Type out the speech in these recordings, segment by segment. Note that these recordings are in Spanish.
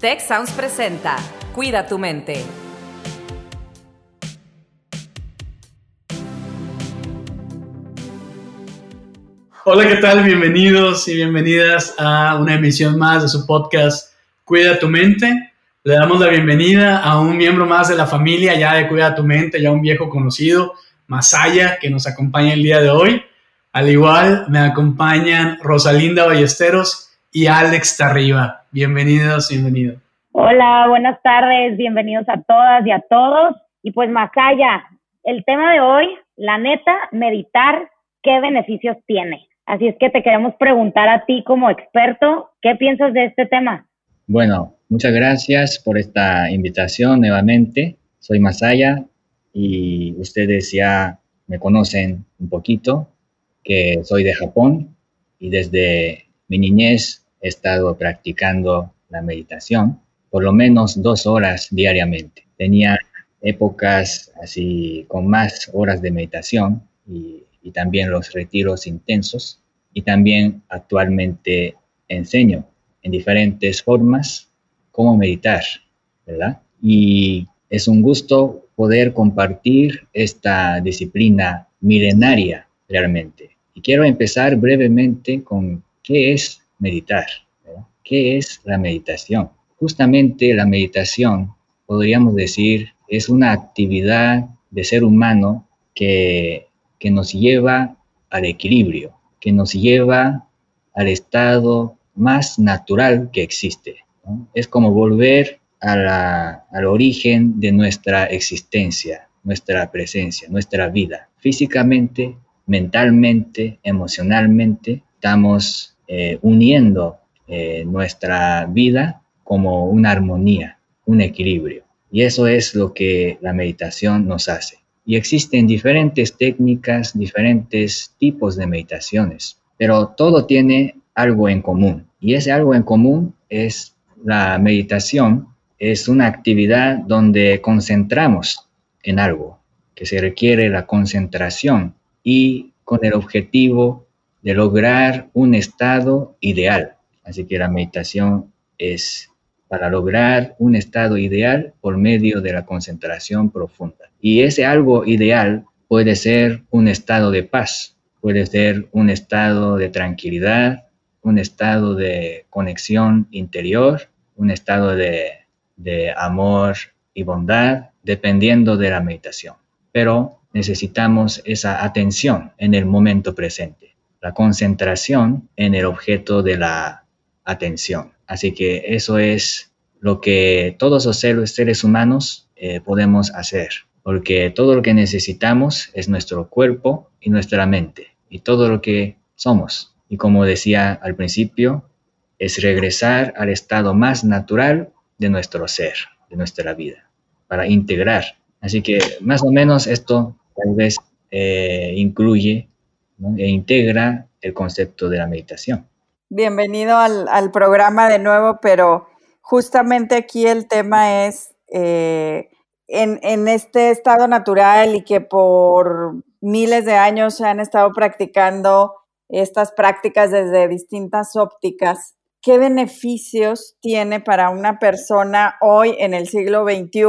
Tech Sounds presenta Cuida tu mente. Hola, ¿qué tal? Bienvenidos y bienvenidas a una emisión más de su podcast Cuida tu mente. Le damos la bienvenida a un miembro más de la familia ya de Cuida tu mente, ya un viejo conocido, Masaya, que nos acompaña el día de hoy. Al igual me acompañan Rosalinda Ballesteros y Alex Tarriba. Bienvenidos, bienvenidos. Hola, buenas tardes, bienvenidos a todas y a todos. Y pues más allá, el tema de hoy, la neta, meditar, ¿qué beneficios tiene? Así es que te queremos preguntar a ti como experto, ¿qué piensas de este tema? Bueno, muchas gracias por esta invitación nuevamente. Soy Masaya y ustedes ya me conocen un poquito, que soy de Japón y desde mi niñez he estado practicando la meditación por lo menos dos horas diariamente. Tenía épocas así con más horas de meditación y, también los retiros intensos y también actualmente enseño en diferentes formas cómo meditar, ¿verdad? Y es un gusto poder compartir esta disciplina milenaria realmente. Y quiero empezar brevemente con qué es meditar, ¿qué es la meditación? Justamente la meditación, podríamos decir, es una actividad de ser humano que, nos lleva al equilibrio, que nos lleva al estado más natural que existe. Es como volver al origen de nuestra existencia, nuestra presencia, nuestra vida. Físicamente, mentalmente, emocionalmente, estamos eh, uniendo eh, nuestra vida como una armonía, un equilibrio. Y eso es lo que la meditación nos hace. Y existen diferentes técnicas, diferentes tipos de meditaciones, pero todo tiene algo en común. Y ese algo en común es la meditación, es una actividad donde concentramos en algo, que se requiere la concentración y con el objetivo de lograr un estado ideal. Así que la meditación es para lograr un estado ideal por medio de la concentración profunda. Y ese algo ideal puede ser un estado de paz, puede ser un estado de tranquilidad, un estado de conexión interior, un estado de, de amor y bondad, dependiendo de la meditación. Pero necesitamos esa atención en el momento presente, la concentración en el objeto de la atención. Así que eso es lo que todos los seres, humanos eh, podemos hacer, porque todo lo que necesitamos es nuestro cuerpo y nuestra mente, y todo lo que somos. Y como decía al principio, es regresar al estado más natural de nuestro ser, de nuestra vida, para integrar. Así que más o menos esto tal vez eh, incluye e integra el concepto de la meditación. Bienvenido al, programa de nuevo, pero justamente aquí el tema es eh, en, este estado natural y que por miles de años se han estado practicando estas prácticas desde distintas ópticas. ¿Qué beneficios tiene para una persona hoy en el siglo XXI,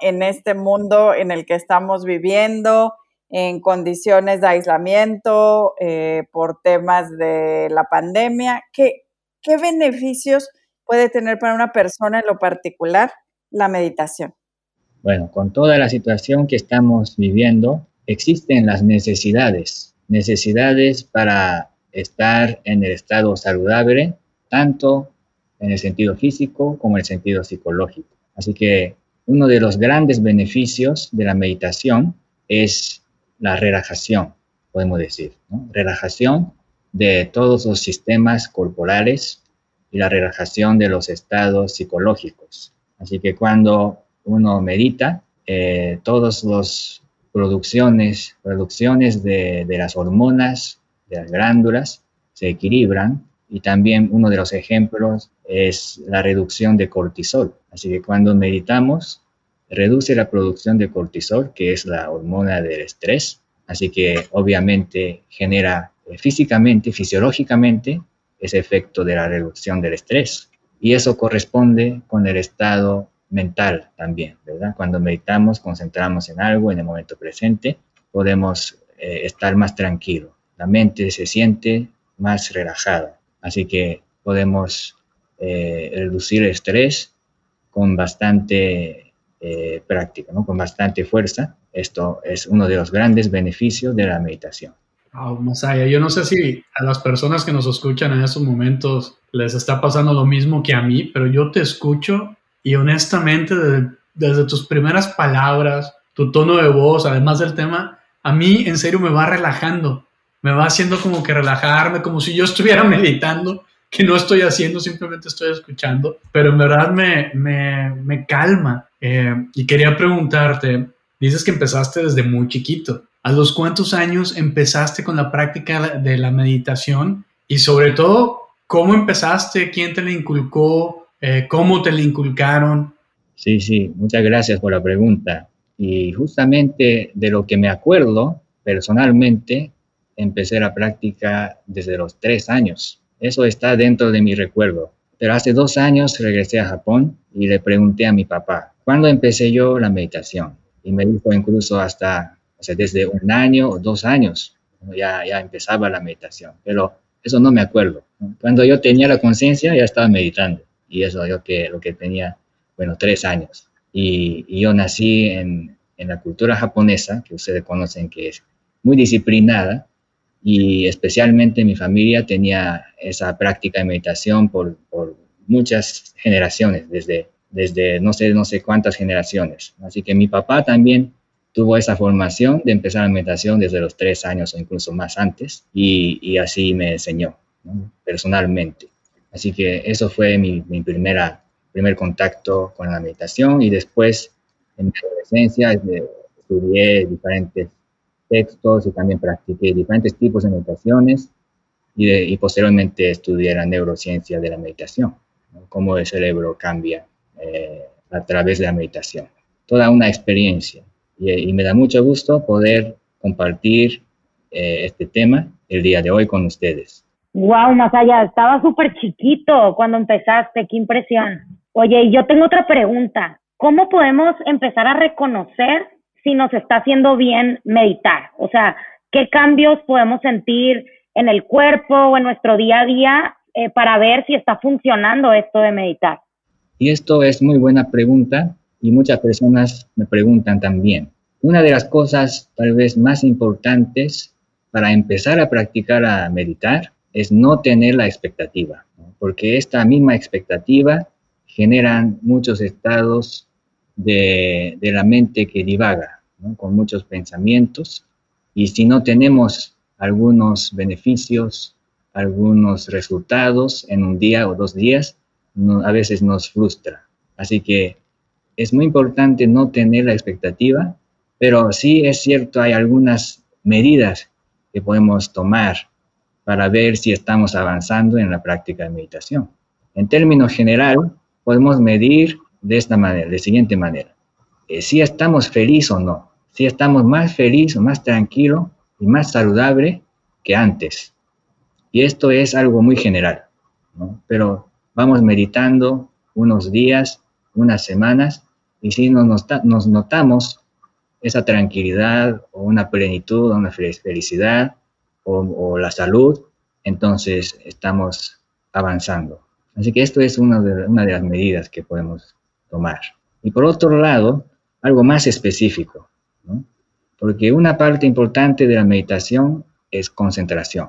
en este mundo en el que estamos viviendo? En condiciones de aislamiento eh, por temas de la pandemia. ¿Qué, ¿Qué beneficios puede tener para una persona en lo particular la meditación? Bueno, con toda la situación que estamos viviendo, existen las necesidades, necesidades para estar en el estado saludable, tanto en el sentido físico como en el sentido psicológico. Así que uno de los grandes beneficios de la meditación es la relajación, podemos decir, relajación de todos los sistemas corporales y la relajación de los estados psicológicos. Así que cuando uno medita, eh, todas las producciones, producciones de, de las hormonas, de las glándulas, se equilibran y también uno de los ejemplos es la reducción de cortisol. Así que cuando meditamos, reduce la producción de cortisol, que es la hormona del estrés, así que obviamente genera eh, físicamente, fisiológicamente, ese efecto de la reducción del estrés. Y eso corresponde con el estado mental también, ¿verdad? Cuando meditamos, concentramos en algo en el momento presente, podemos eh, estar más tranquilo. La mente se siente más relajada. Así que podemos eh, reducir el estrés con bastante eh, práctica, ¿no? con bastante fuerza. Esto es uno de los grandes beneficios de la meditación. Wow, Masaya, yo no sé si a las personas que nos escuchan en estos momentos les está pasando lo mismo que a mí, pero yo te escucho y honestamente desde, desde tus primeras palabras, tu tono de voz, además del tema, a mí en serio me va relajando, me va haciendo como que relajarme, como si yo estuviera meditando, que no estoy haciendo, simplemente estoy escuchando, pero en verdad me, me, me calma. Eh, y quería preguntarte, dices que empezaste desde muy chiquito. ¿A los cuántos años empezaste con la práctica de la meditación? Y sobre todo, ¿cómo empezaste? ¿Quién te la inculcó? Eh, ¿Cómo te la inculcaron? Sí, sí, muchas gracias por la pregunta. Y justamente de lo que me acuerdo personalmente, empecé la práctica desde los tres años. Eso está dentro de mi recuerdo. Pero hace dos años regresé a Japón y le pregunté a mi papá, ¿cuándo empecé yo la meditación? Y me dijo incluso hasta, o sea, desde un año o dos años, ya, ya empezaba la meditación. Pero eso no me acuerdo. Cuando yo tenía la conciencia ya estaba meditando. Y eso yo que, lo que tenía, bueno, tres años. Y, y yo nací en, en la cultura japonesa, que ustedes conocen que es muy disciplinada, y especialmente mi familia tenía esa práctica de meditación por, muchas generaciones, desde, desde no sé, no sé cuántas generaciones. Así que mi papá también tuvo esa formación de empezar la meditación desde los tres años o incluso más antes y, así me enseñó personalmente. Así que eso fue mi, mi, primera, primer contacto con la meditación y después en mi adolescencia estudié diferentes textos y también practiqué diferentes tipos de meditaciones y, posteriormente estudié la neurociencia de la meditación, cómo el cerebro cambia eh, a través de la meditación. Toda una experiencia y, me da mucho gusto poder compartir eh, este tema el día de hoy con ustedes. Wow, Masaya, estaba súper chiquito cuando empezaste, qué impresión. Oye, yo tengo otra pregunta. ¿Cómo podemos empezar a reconocer si nos está haciendo bien meditar. O sea, qué cambios podemos sentir en el cuerpo o en nuestro día a día eh, para ver si está funcionando esto de meditar. Y esto es muy buena pregunta y muchas personas me preguntan también. Una de las cosas tal vez más importantes para empezar a practicar a meditar es no tener la expectativa, porque esta misma expectativa generan muchos estados de, de la mente que divaga, con muchos pensamientos. Y si no tenemos algunos beneficios, algunos resultados en un día o dos días, a veces nos frustra. Así que es muy importante no tener la expectativa, pero sí es cierto, hay algunas medidas que podemos tomar para ver si estamos avanzando en la práctica de meditación. En términos general, podemos medir de esta manera, de siguiente manera. Eh, si estamos felices o no, si estamos más felices, más tranquilos y más saludable que antes. Y esto es algo muy general. Pero vamos meditando unos días, unas semanas, y si nos, nos notamos esa tranquilidad o una plenitud, o una felicidad o, o, la salud, entonces estamos avanzando. Así que esto es una de, una de las medidas que podemos tomar. Y por otro lado, algo más específico, porque una parte importante de la meditación es concentración,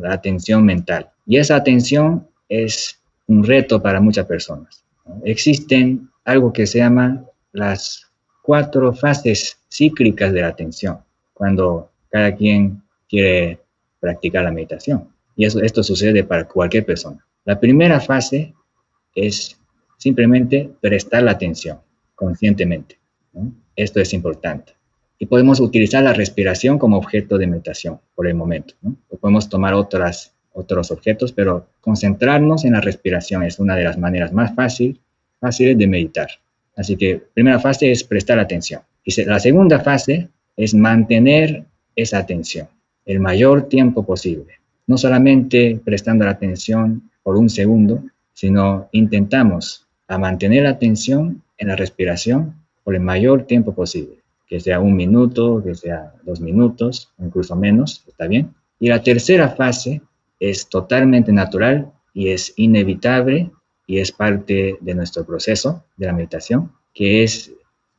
la atención mental. Y esa atención es un reto para muchas personas. Existen algo que se llama las cuatro fases cíclicas de la atención, cuando cada quien quiere practicar la meditación. Y esto sucede para cualquier persona. La primera fase es simplemente prestar la atención conscientemente. Esto es importante. Y podemos utilizar la respiración como objeto de meditación por el momento. O podemos tomar otras, otros objetos, pero concentrarnos en la respiración es una de las maneras más fácil, fáciles de meditar. Así que primera fase es prestar atención. Y la segunda fase es mantener esa atención el mayor tiempo posible. No solamente prestando la atención por un segundo, sino intentamos a mantener la atención en la respiración por el mayor tiempo posible, que sea un minuto, que sea dos minutos, incluso menos, está bien. Y la tercera fase es totalmente natural y es inevitable y es parte de nuestro proceso de la meditación, que es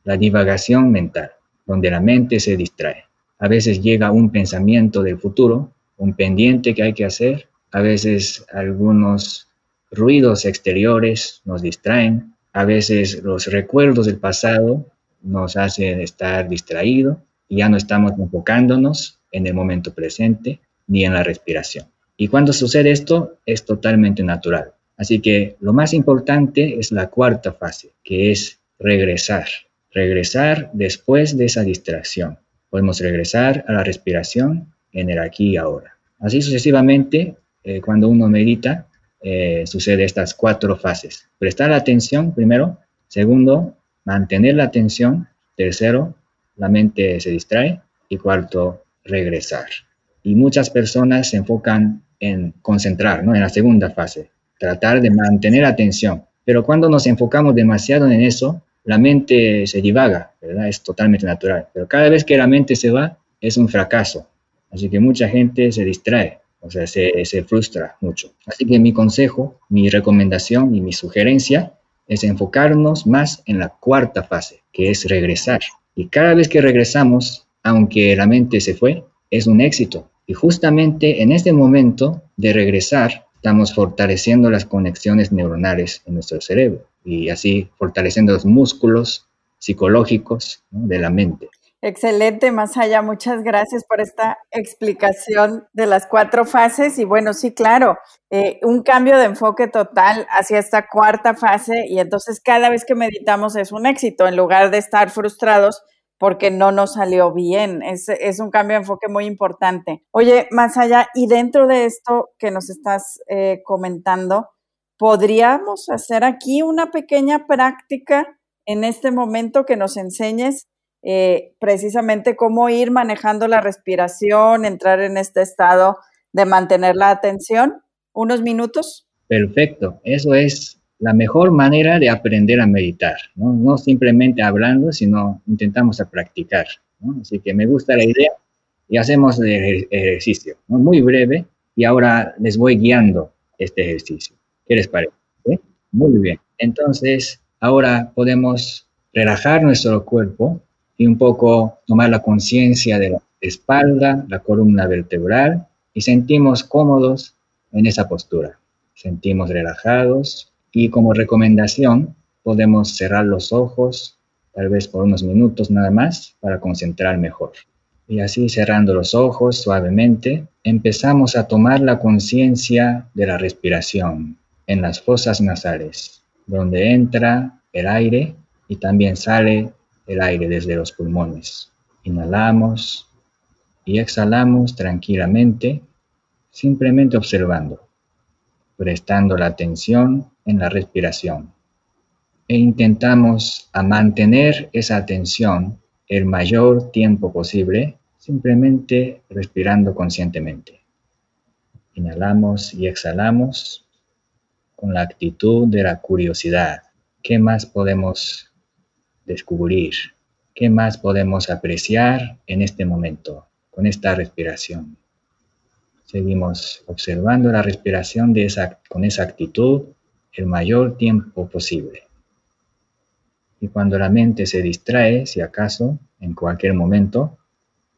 la divagación mental, donde la mente se distrae. A veces llega un pensamiento del futuro, un pendiente que hay que hacer, a veces algunos ruidos exteriores nos distraen, a veces los recuerdos del pasado nos hacen estar distraídos y ya no estamos enfocándonos en el momento presente ni en la respiración. Y cuando sucede esto es totalmente natural. Así que lo más importante es la cuarta fase, que es regresar. Regresar después de esa distracción. Podemos regresar a la respiración en el aquí y ahora. Así sucesivamente, eh, cuando uno medita, eh, sucede estas cuatro fases. Prestar atención primero. Segundo, mantener la atención. Tercero, la mente se distrae. Y cuarto, regresar. Y muchas personas se enfocan en concentrar, ¿no? En la segunda fase, tratar de mantener atención. Pero cuando nos enfocamos demasiado en eso, la mente se divaga, ¿verdad? Es totalmente natural. Pero cada vez que la mente se va, es un fracaso. Así que mucha gente se distrae, o sea, se, se frustra mucho. Así que mi consejo, mi recomendación y mi sugerencia es enfocarnos más en la cuarta fase, que es regresar. Y cada vez que regresamos, aunque la mente se fue, es un éxito, y justamente en este momento de regresar, estamos fortaleciendo las conexiones neuronales en nuestro cerebro y así fortaleciendo los músculos psicológicos de la mente. Excelente, Masaya. Muchas gracias por esta explicación de las cuatro fases. Y bueno, sí, claro, eh, un cambio de enfoque total hacia esta cuarta fase y entonces cada vez que meditamos es un éxito en lugar de estar frustrados porque no nos salió bien. Es, es, un cambio de enfoque muy importante. Oye, más allá, y dentro de esto que nos estás eh, comentando, ¿podríamos hacer aquí una pequeña práctica en este momento que nos enseñes eh, precisamente cómo ir manejando la respiración, entrar en este estado de mantener la atención? ¿Unos minutos? Perfecto, eso es la mejor manera de aprender a meditar, ¿no? simplemente hablando, sino intentamos a practicar. ¿no? Así que me gusta la idea y hacemos el ejercicio, muy breve, y ahora les voy guiando este ejercicio. ¿Qué les parece? Muy bien. Entonces, ahora podemos relajar nuestro cuerpo y un poco tomar la conciencia de la espalda, la columna vertebral, y sentimos cómodos en esa postura. Sentimos relajados, y como recomendación, podemos cerrar los ojos, tal vez por unos minutos nada más, para concentrar mejor. Y así cerrando los ojos suavemente, empezamos a tomar la conciencia de la respiración en las fosas nasales, donde entra el aire y también sale el aire desde los pulmones. Inhalamos y exhalamos tranquilamente, simplemente observando, prestando la atención en la respiración e intentamos a mantener esa atención el mayor tiempo posible simplemente respirando conscientemente. Inhalamos y exhalamos con la actitud de la curiosidad. ¿Qué más podemos descubrir? ¿Qué más podemos apreciar en este momento con esta respiración? Seguimos observando la respiración con esa actitud el mayor tiempo posible. Y cuando la mente se distrae, si acaso, en cualquier momento,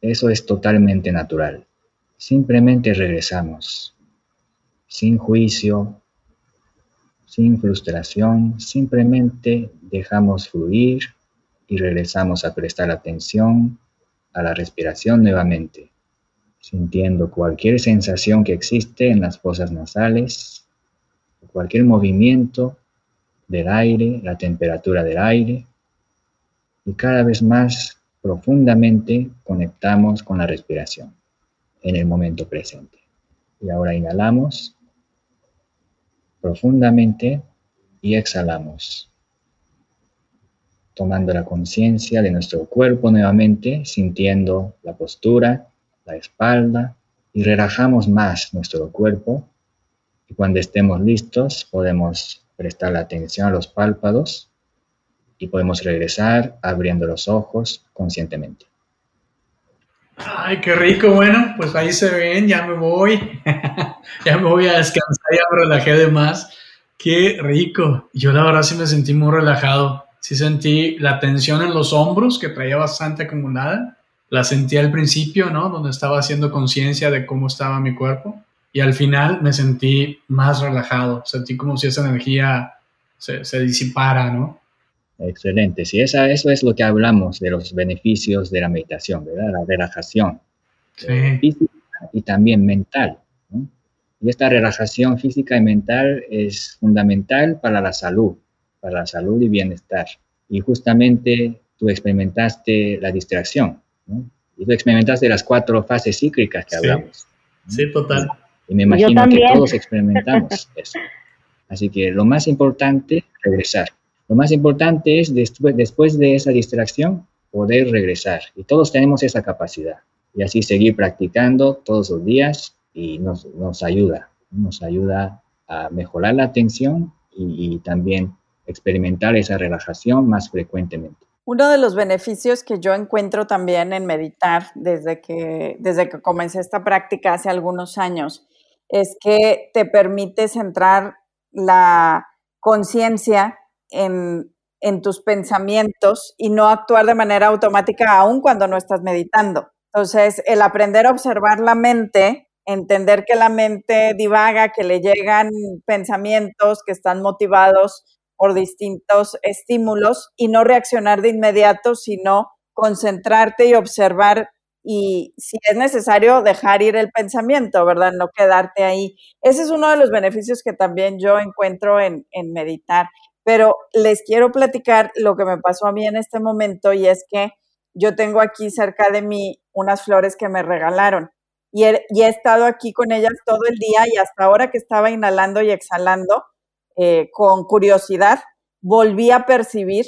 eso es totalmente natural. Simplemente regresamos, sin juicio, sin frustración, simplemente dejamos fluir y regresamos a prestar atención a la respiración nuevamente, sintiendo cualquier sensación que existe en las fosas nasales cualquier movimiento del aire, la temperatura del aire, y cada vez más profundamente conectamos con la respiración en el momento presente. Y ahora inhalamos profundamente y exhalamos, tomando la conciencia de nuestro cuerpo nuevamente, sintiendo la postura, la espalda, y relajamos más nuestro cuerpo Y cuando estemos listos, podemos prestar la atención a los párpados y podemos regresar abriendo los ojos conscientemente. Ay, qué rico. Bueno, pues ahí se ven, ya me voy. ya me voy a descansar, ya me relajé de más. Qué rico. Yo la verdad sí me sentí muy relajado. Sí sentí la tensión en los hombros que traía bastante acumulada. La sentí al principio, ¿no? Donde estaba haciendo conciencia de cómo estaba mi cuerpo. Y al final me sentí más relajado. Sentí como si esa energía se, se disipara, ¿no? Excelente. Sí, esa, eso es lo que hablamos de los beneficios de la meditación, ¿verdad? La relajación eh, física y también mental. Y esta relajación física y mental es fundamental para la salud, para la salud y bienestar. Y justamente tú experimentaste la distracción, ¿no? Y tú experimentaste las cuatro fases cíclicas que hablamos. Sí, total. Y me imagino que todos experimentamos eso. Así que lo más importante, regresar. Lo más importante es después, después de esa distracción poder regresar. Y todos tenemos esa capacidad. Y así seguir practicando todos los días y nos, nos ayuda. Nos ayuda a mejorar la atención y, también experimentar esa relajación más frecuentemente. Uno de los beneficios que yo encuentro también en meditar desde que, desde que comencé esta práctica hace algunos años es que te permite centrar la conciencia en, tus pensamientos y no actuar de manera automática aún cuando no estás meditando. Entonces, el aprender a observar la mente, entender que la mente divaga, que le llegan pensamientos que están motivados por distintos estímulos y no reaccionar de inmediato, sino concentrarte y observar y si es necesario dejar ir el pensamiento, ¿verdad? No quedarte ahí. Ese es uno de los beneficios que también yo encuentro en, en meditar. Pero les quiero platicar lo que me pasó a mí en este momento y es que yo tengo aquí cerca de mí unas flores que me regalaron y he, estado aquí con ellas todo el día y hasta ahora que estaba inhalando y exhalando eh, con curiosidad, volví a percibir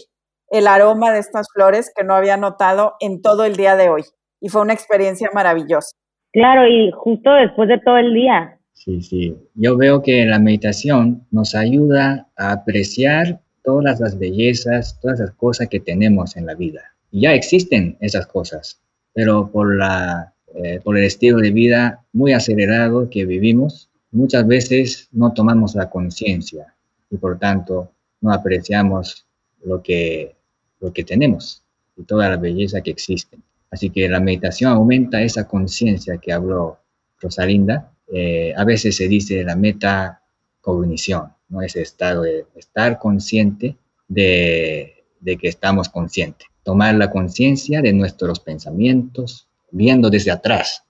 el aroma de estas flores que no había notado en todo el día de hoy y fue una experiencia maravillosa. Claro, y justo después de todo el día. Sí, sí. Yo veo que la meditación nos ayuda a apreciar todas las bellezas, todas las cosas que tenemos en la vida. Y ya existen esas cosas, pero por, la, eh, por el estilo de vida muy acelerado que vivimos, muchas veces no tomamos la conciencia y por tanto no apreciamos lo que, lo que tenemos y toda la belleza que existe. Así que la meditación aumenta esa conciencia que habló Rosalinda eh, a veces se dice la metacognición, ¿no? ese estado de estar consciente de, que estamos conscientes, tomar la conciencia de nuestros pensamientos, viendo desde atrás,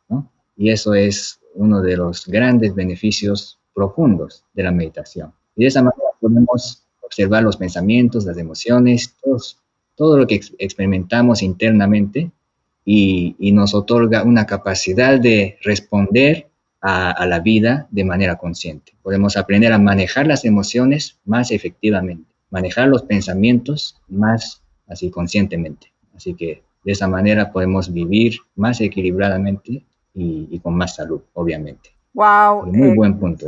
y eso es uno de los grandes beneficios profundos de la meditación. Y de esa manera podemos observar los pensamientos, las emociones, todo lo que experimentamos internamente y, y, nos otorga una capacidad de responder a, la vida de manera consciente. Podemos aprender a manejar las emociones más efectivamente, manejar los pensamientos más así conscientemente. Así que de esa manera podemos vivir más equilibradamente y, con más salud, obviamente. Wow. Muy eh, buen punto.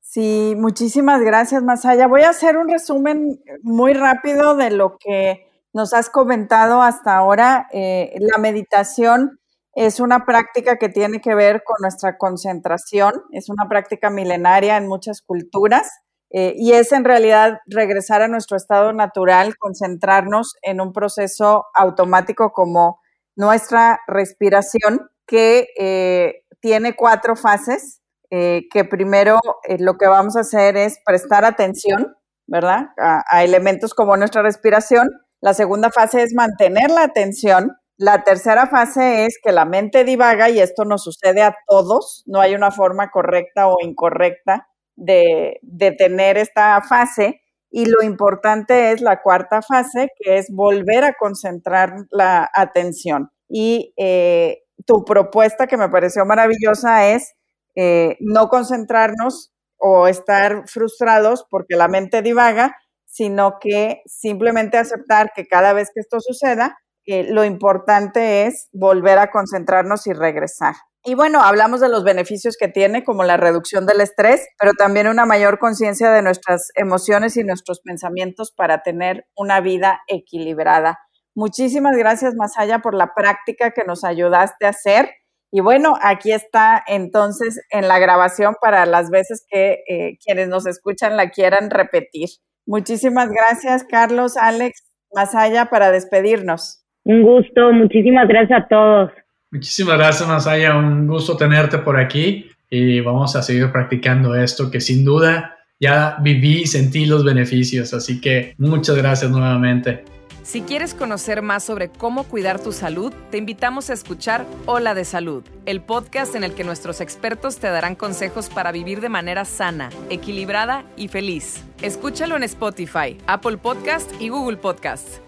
Sí, muchísimas gracias, Masaya. Voy a hacer un resumen muy rápido de lo que nos has comentado hasta ahora. Eh, la meditación es una práctica que tiene que ver con nuestra concentración, es una práctica milenaria en muchas culturas eh, y es en realidad regresar a nuestro estado natural, concentrarnos en un proceso automático como nuestra respiración que eh, tiene cuatro fases, eh, que primero lo que vamos a hacer es prestar atención, ¿verdad? a elementos como nuestra respiración. La segunda fase es mantener la atención la tercera fase es que la mente divaga y esto nos sucede a todos, no hay una forma correcta o incorrecta de, tener esta fase. Y lo importante es la cuarta fase, que es volver a concentrar la atención. Y eh, tu propuesta que me pareció maravillosa es eh, no concentrarnos o estar frustrados porque la mente divaga, sino que simplemente aceptar que cada vez que esto suceda, lo importante es volver a concentrarnos y regresar. Y bueno, hablamos de los beneficios que tiene, como la reducción del estrés, pero también una mayor conciencia de nuestras emociones y nuestros pensamientos para tener una vida equilibrada. Muchísimas gracias, Masaya, por la práctica que nos ayudaste a hacer. Y bueno, aquí está entonces en la grabación para las veces que eh, quienes nos escuchan la quieran repetir. Muchísimas gracias, Carlos, Alex, Masaya, para despedirnos. Un gusto, muchísimas gracias a todos. Muchísimas gracias, Masaya. Un gusto tenerte por aquí y vamos a seguir practicando esto que sin duda ya viví y sentí los beneficios. Así que muchas gracias nuevamente. Si quieres conocer más sobre cómo cuidar tu salud, te invitamos a escuchar Hola de Salud, el podcast en el que nuestros expertos te darán consejos para vivir de manera sana, equilibrada y feliz. Escúchalo en Spotify, Apple Podcast y Google Podcast.